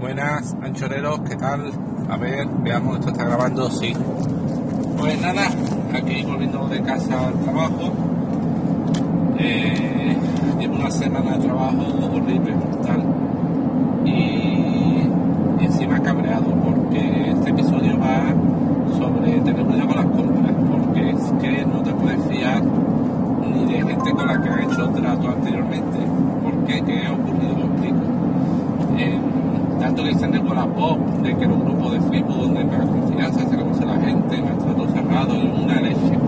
Buenas, anchoreros, ¿qué tal? A ver, veamos, esto está grabando, sí. Pues nada, aquí volviendo de casa al trabajo. Eh, llevo una semana de trabajo horrible, tal. Y, y encima cabreado, porque este episodio va sobre tener cuidado con las compras, porque es que no te puedes fiar ni de gente con la que has hecho trato anteriormente. ¿Por qué? ¿Qué ha ocurrido? Lo explico. Eh, de de que era un grupo de Facebook donde para confianza se conoce la gente, todo cerrado y una leche.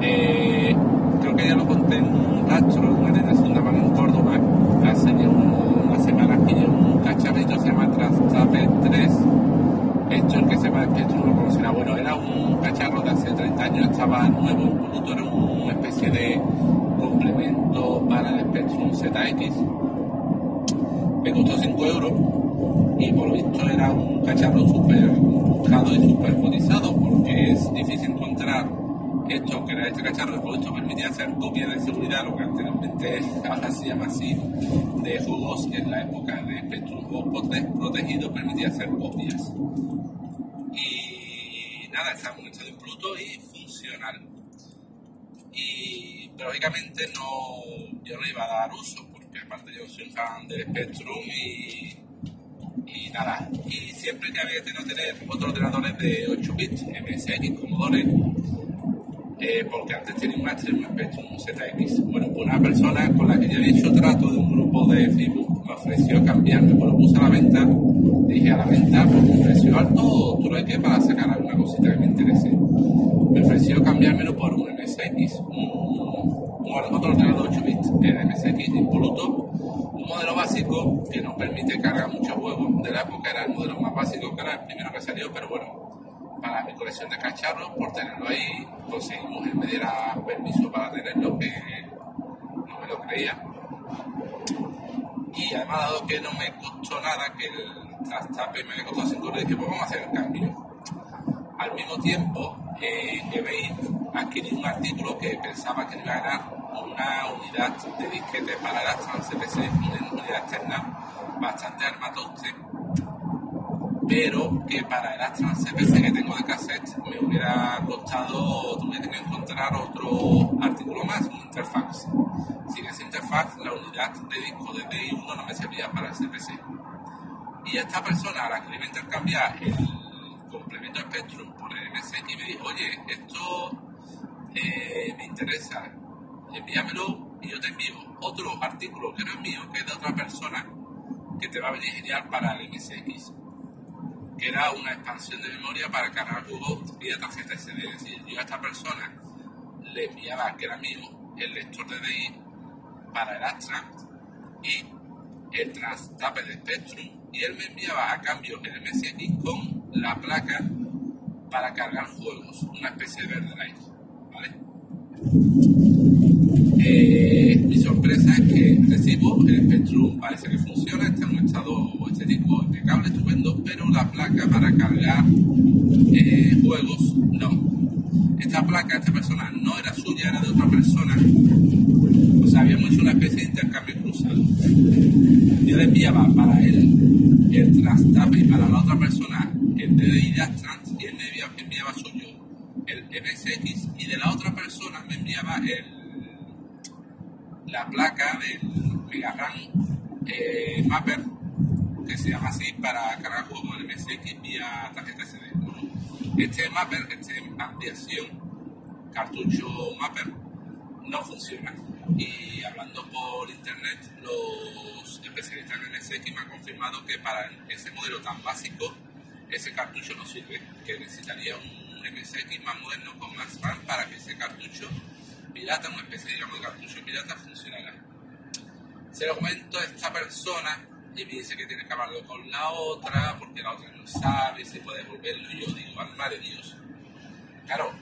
Eh, creo que ya lo conté en un rastro, en una tienda de en Córdoba, hace unas semanas que llevo un cacharrito se llama Transtape 3. Esto el que se llama, esto no lo conocerá, bueno, era un cacharro de hace 30 años, estaba nuevo, incluso era una especie de complemento para el Spectrum ZX me costó 5 euros y por lo visto era un cacharro súper buscado y súper cotizado porque es difícil encontrar esto que era este cacharro. Por esto permitía hacer copias de seguridad lo que anteriormente ahora se llama así de juegos en la época de Spectrum Juegos protegido permitía hacer copias. Y nada está en un estado impluto y funcional. Y lógicamente no yo no iba a dar uso soy un fan del Spectrum y, y nada, y siempre que había tenido tener otros ordenadores de 8 bits, MSX, Commodore, eh, porque antes tenía un Astra un Spectrum, un ZX. Bueno, pues una persona con la que ya había hecho trato de un grupo de Facebook me ofreció cambiarme, pues lo puse a la venta, dije a la venta por un precio alto, tú lo que para sacar alguna cosita que me interese. Me ofreció cambiármelo por un MSX, un otro ordenador 8 bits, el MSX impoluto, un modelo básico que nos permite cargar muchos juegos. De la época era el modelo más básico, que era el primero que salió, pero bueno, para mi colección de cacharros, por tenerlo ahí, conseguimos él me diera permiso para tenerlo, que no me lo creía. Y además, dado que no me costó nada, que el trastape me costó 5 euros, dije, pues vamos a hacer el cambio. Al mismo tiempo, eh, que veis, adquirí un artículo que pensaba que iba a ganar una unidad de disquete para Astran CPC, unidad externa bastante armatoste, pero que para el Astran CPC que tengo de cassette me hubiera costado, tenido que encontrar otro artículo más, un interfax. Sin ese interfax, la unidad de disco de DI1 no me servía para el CPC. Y esta persona a la que le iba a intercambiar el complemento Spectrum por el MSX me dijo, oye, esto eh, me interesa, envíamelo y yo te envío otro artículo que no es mío, que es de otra persona, que te va a venir genial para el MSX, que era una expansión de memoria para cargar juegos vía tarjeta SD. Es decir, yo a esta persona le enviaba, que era mío, el lector de DI para el Astra y el trastape de Spectrum y él me enviaba a cambio el MSX con la placa para cargar juegos, una especie de verde light, ¿vale? Eh, mi sorpresa es que Spectrum, parece que funciona, está en un estado estético impecable, estupendo, pero la placa para cargar eh, juegos no. Esta placa, esta persona no era suya, era de otra persona. O sea, habíamos hecho una especie de intercambio cruzado. Yo le enviaba para él el trastape y para la otra persona el de Astrans y él me enviaba suyo el MSX y de la otra persona me enviaba el la placa del Megaran eh, Mapper, que se llama así para cargar juegos del MSX vía tarjeta SD. este Mapper, esta ampliación, cartucho Mapper, no funciona. Y hablando por internet, los especialistas en MSX me han confirmado que para ese modelo tan básico, ese cartucho no sirve, que necesitaría un MSX más moderno con más RAM para que ese cartucho pirata, una especie digamos, de cartucho pirata, funcionará. Se lo comento a esta persona y me dice que tiene que hablarlo con la otra, porque la otra no sabe si puede devolverlo. Y yo digo, alma de Dios. Claro,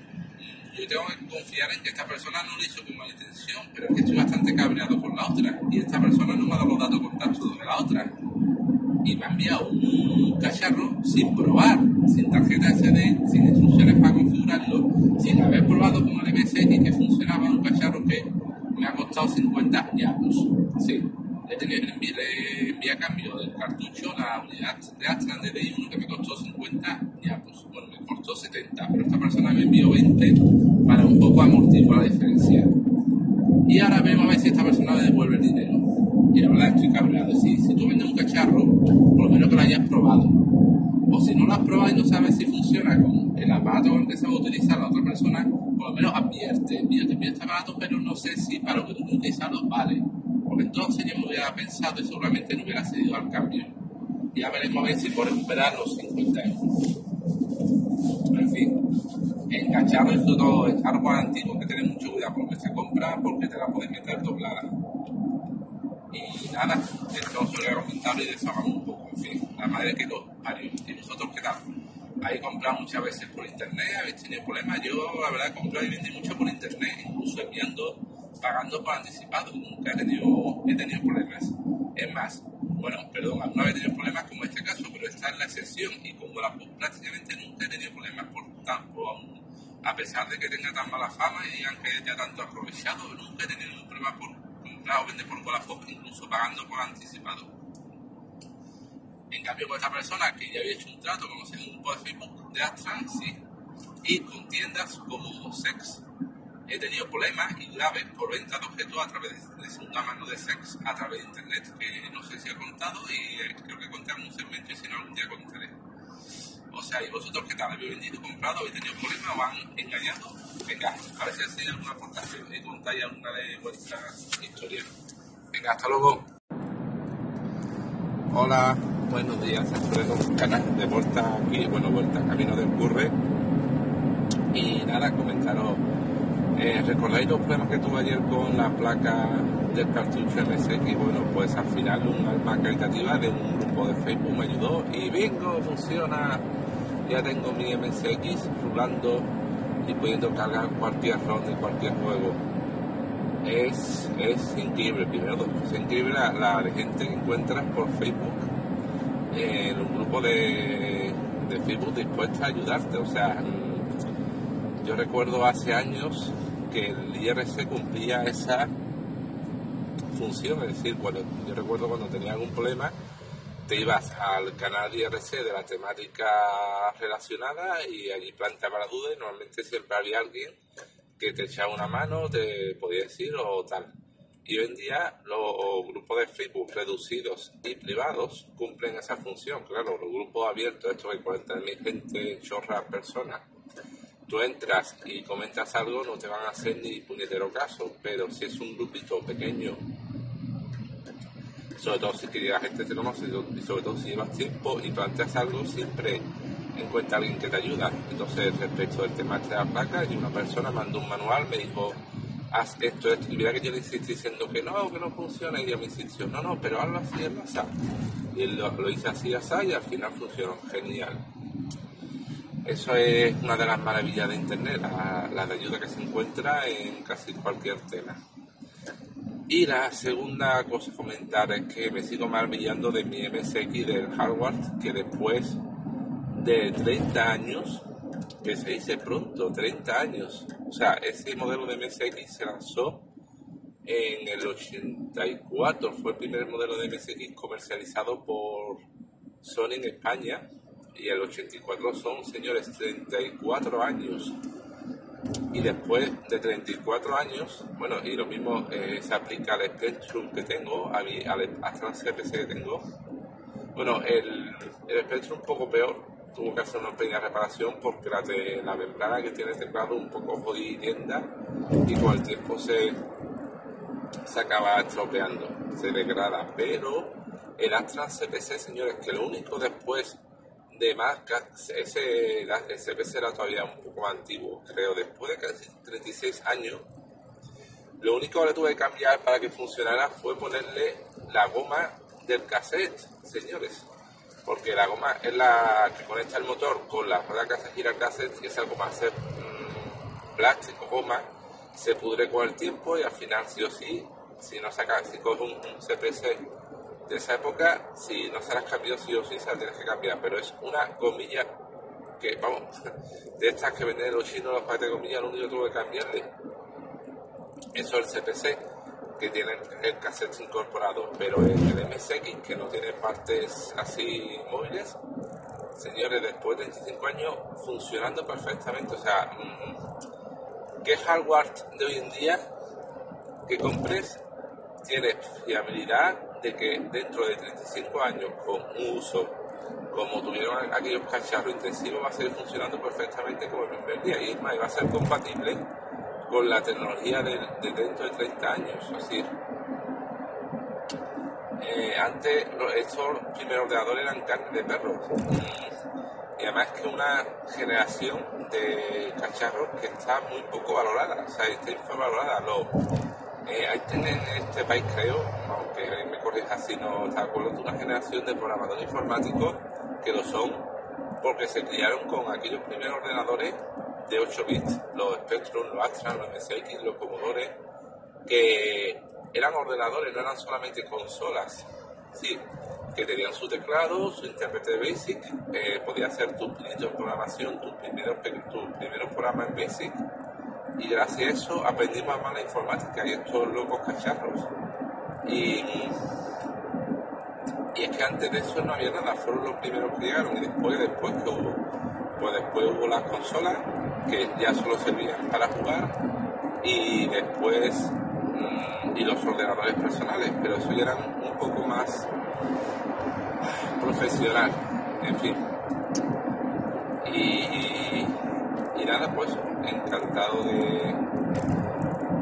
yo tengo que confiar en que esta persona no lo hizo con mala intención, pero es que estoy bastante cabreado con la otra. Y esta persona no me ha dado los datos de contacto de la otra. Y me ha enviado un cacharro sin probar, sin tarjeta SD, sin instrucciones para configurarlo, sin haber probado con el MSX que funcionaba un cacharro que me ha costado 50 años. Sí, le, tenía, le, envié, a cambio del unidad de Astra de DDI1 que me costó 50 diapos. Bueno, me costó 70, pero esta persona me envió 20 para un poco amortiguar la diferencia. Y ahora vemos a ver si esta persona me devuelve el dinero. Y la verdad estoy cabreado. Si, si tú vendes un cacharro, por lo menos que lo hayas probado. O si no lo has probado y no sabes si funciona con el aparato con el que se va a utilizar la otra persona, por lo menos advierte, mira, te pido este aparato, pero no sé si para lo que tú utilizarlo vale. Porque entonces yo me hubiera pensado y seguramente no hubiera cedido al cambio. Ya veremos a ver si puedo recuperar los 50 euros. En fin, en cacharro y todo es hardware antiguo que tener mucho cuidado con lo que se compra porque te la puedes meter doblada. Y nada, esto os lo comentar y desahogamos un poco. En fin, la madre que lo parió. ¿Y vosotros qué tal? Habéis comprado muchas veces por internet, habéis tenido problemas. Yo, la verdad, he comprado y vendí mucho por internet, incluso enviando, pagando por anticipado. Nunca he tenido, he tenido problemas. Es más, bueno, perdón, alguna vez he tenido problemas como este caso, pero esta es la excepción y como la prácticamente nunca he tenido problemas por tanto, a pesar de que tenga tan mala fama y digan que tanto aprovechado, nunca he tenido ningún problema por comprar o vender por Wallapop, incluso pagando por anticipado. En cambio, con esta persona que ya había hecho un trato, como en un grupo de Facebook de Astran, sí, y con tiendas como Sex, he tenido problemas y graves por venta de objetos a través de segunda mano de Sex, a través de internet, que no sé si he contado y eh, creo que conté en un segmento y si no algún día contaré. O sea, ¿y vosotros qué tal? ¿Habéis vendido, comprado, habéis tenido problemas o han engañado? Venga, a ver si hacéis alguna aportación y contáis alguna de vuestras historias. Venga, hasta luego. Hola, buenos días, Alfredo Canal de vuelta aquí, bueno, vuelta, camino del curre. Y nada, comentaros, eh, ¿recordáis los problemas que tuve ayer con la placa del cartucho MSX? Bueno, pues al final un alma caritativa de un grupo de Facebook me ayudó y bingo, funciona. Ya tengo mi MSX rulando y pudiendo cargar cualquier ROM de cualquier juego. Es, es increíble, primero, es increíble la, gente que encuentras por Facebook en un grupo de, de Facebook dispuesta a ayudarte. O sea, yo recuerdo hace años que el IRC cumplía esa función, es decir, cuando, yo recuerdo cuando tenía algún problema, te ibas al canal IRC de la temática relacionada y allí planteaba la duda y normalmente siempre había alguien que te echaba una mano, te podía decir o tal. Y hoy en día los grupos de Facebook reducidos y privados cumplen esa función. Claro, los grupos abiertos, estos de 40.000 gente, chorra personas, tú entras y comentas algo, no te van a hacer ni puñetero caso. Pero si es un grupito pequeño, sobre todo si la gente te conoce y sobre todo si llevas tiempo y planteas algo, siempre encuentra alguien que te ayuda. Entonces, respecto al tema de la placa, y una persona mandó un manual, me dijo, haz esto, esto. Y mira que yo le insistí diciendo que no, que no funciona, y ella me insistió, no, no, pero hazlo así, hazlo así. Y lo, lo hice así, así, y al final funcionó genial. Eso es una de las maravillas de Internet, la, la de ayuda que se encuentra en casi cualquier tema. Y la segunda cosa a comentar es que me sigo maravillando de mi MSX del hardware, que después de 30 años, que se dice pronto, 30 años, o sea, ese modelo de MSX se lanzó en el 84, fue el primer modelo de MSX comercializado por Sony en España, y el 84 son, señores, 34 años y después de 34 años, bueno, y lo mismo eh, se aplica al Spectrum que tengo, al, al CPC que tengo. Bueno, el, el Spectrum un poco peor, tuvo que hacer una pequeña reparación porque la, de, la membrana que tiene el teclado un poco jodida y con el tiempo se, se acaba estropeando, se degrada. Pero el Astra CPC, señores, que lo único después de marca, ese, ese PC era todavía un poco antiguo, creo, después de casi 36 años. Lo único que le tuve que cambiar para que funcionara fue ponerle la goma del cassette, señores. Porque la goma es la que conecta el motor con la rueda que hace girar el cassette y esa goma hace mmm, plástico, goma, se pudre con el tiempo y al final sí o sí, si no saca, si coge un, un CPC esa época, si no se las cambiado sí o sí, se las tienes que cambiar, pero es una gomilla que, vamos, de estas que venden los chinos, los paquetes de gomillas, lo único que tuve que cambiarle. Eso el CPC, que tiene el cassette incorporado, pero el, el MSX que no tiene partes así móviles, señores, después de 25 años funcionando perfectamente, o sea, mm, ¿qué hardware de hoy en día que compres tiene fiabilidad de que dentro de 35 años con uso como tuvieron aquellos cacharros intensivos va a seguir funcionando perfectamente como el primer día y es más, va a ser compatible con la tecnología de, dentro de 30 años. Así, eh, antes estos primeros ordenadores eran carne de perro y, además que una generación de cacharros que está muy poco valorada, o sea, está infravalorada. Lo, eh, hay en este país, creo, aunque corrija si no está acuerdo, una generación de programadores informáticos que lo son porque se criaron con aquellos primeros ordenadores de 8 bits, los Spectrum, los Astra, los MSX, los Commodore, que eran ordenadores, no eran solamente consolas, sí, que tenían su teclado, su intérprete BASIC, eh, podía hacer tu de programación, tus primeros, tus primeros programas en BASIC, y gracias a eso aprendimos más la informática y estos locos cacharros. Y y es que antes de eso no había nada, fueron los primeros que llegaron y después, después que hubo, pues después hubo las consolas que ya solo servían para jugar y después mm, y los ordenadores personales, pero eso ya eran un poco más profesional, en fin. Y, nada, pues encantado de,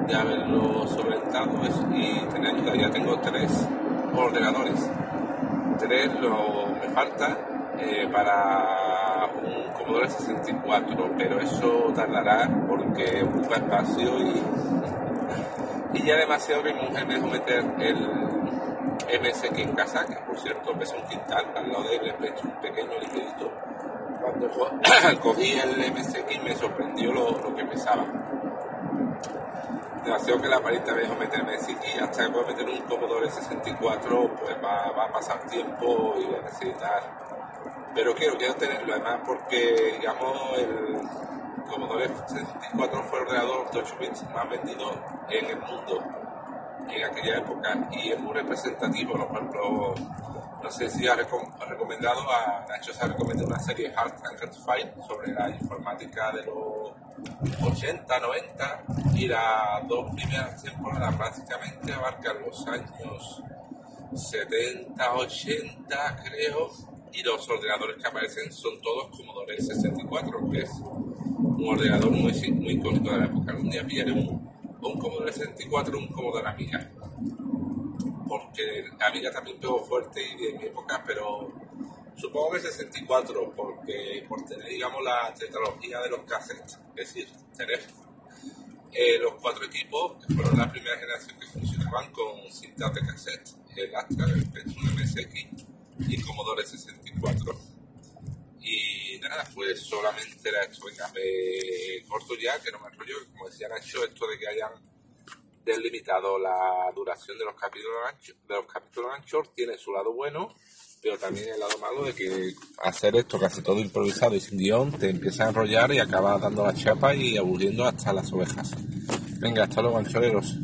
de haberlo solventado y tener ayuda. Ya tengo tres ordenadores lo, me falta eh, para un Commodore 64, pero eso tardará porque ocupa espacio y, y ya demasiado que mi mujer me dejó meter el MSX en casa, que por cierto pesa un quintal, al lado de él un pequeño liquidito. Cuando cogí el MSX me sorprendió lo, lo que pesaba demasiado que la parita me dejó meterme y hasta que pueda meter un Commodore 64 pues va, a pasar tiempo y voy a necesitar. Pero quiero, quiero tenerlo además porque digamos el Commodore 64 fue el ordenador de 8 bits más vendido en el mundo en aquella época y es muy representativo, por ejemplo no sé si ha recomendado a Nacho se ha recomendado una serie Hard and File sobre la informática de los 80, 90 y las dos primeras temporadas prácticamente abarcan los años 70, 80 creo y los ordenadores que aparecen son todos Commodore 64 que es un ordenador muy, muy icónico de la época. Un día pillaré un, un Commodore 64 un Commodore Amiga porque Amiga también pegó fuerte y de mi época, pero supongo que 64, porque por tener, digamos, la tecnología de los cassettes, es decir, tener eh, los cuatro equipos que fueron la primera generación que funcionaban con cintas de cassette, el Astra, el Spectrum MSX y Commodore 64. Y nada, pues solamente esto, venga, me corto ya, que no me enrollo, como decía Nacho, esto de que hayan delimitado la duración de los capítulos anchos, de los capítulos anchos tiene su lado bueno, pero también el lado malo de que hacer esto casi todo improvisado y sin guion te empieza a enrollar y acaba dando la chapa y aburriendo hasta las ovejas. Venga, hasta luego, ancholeros.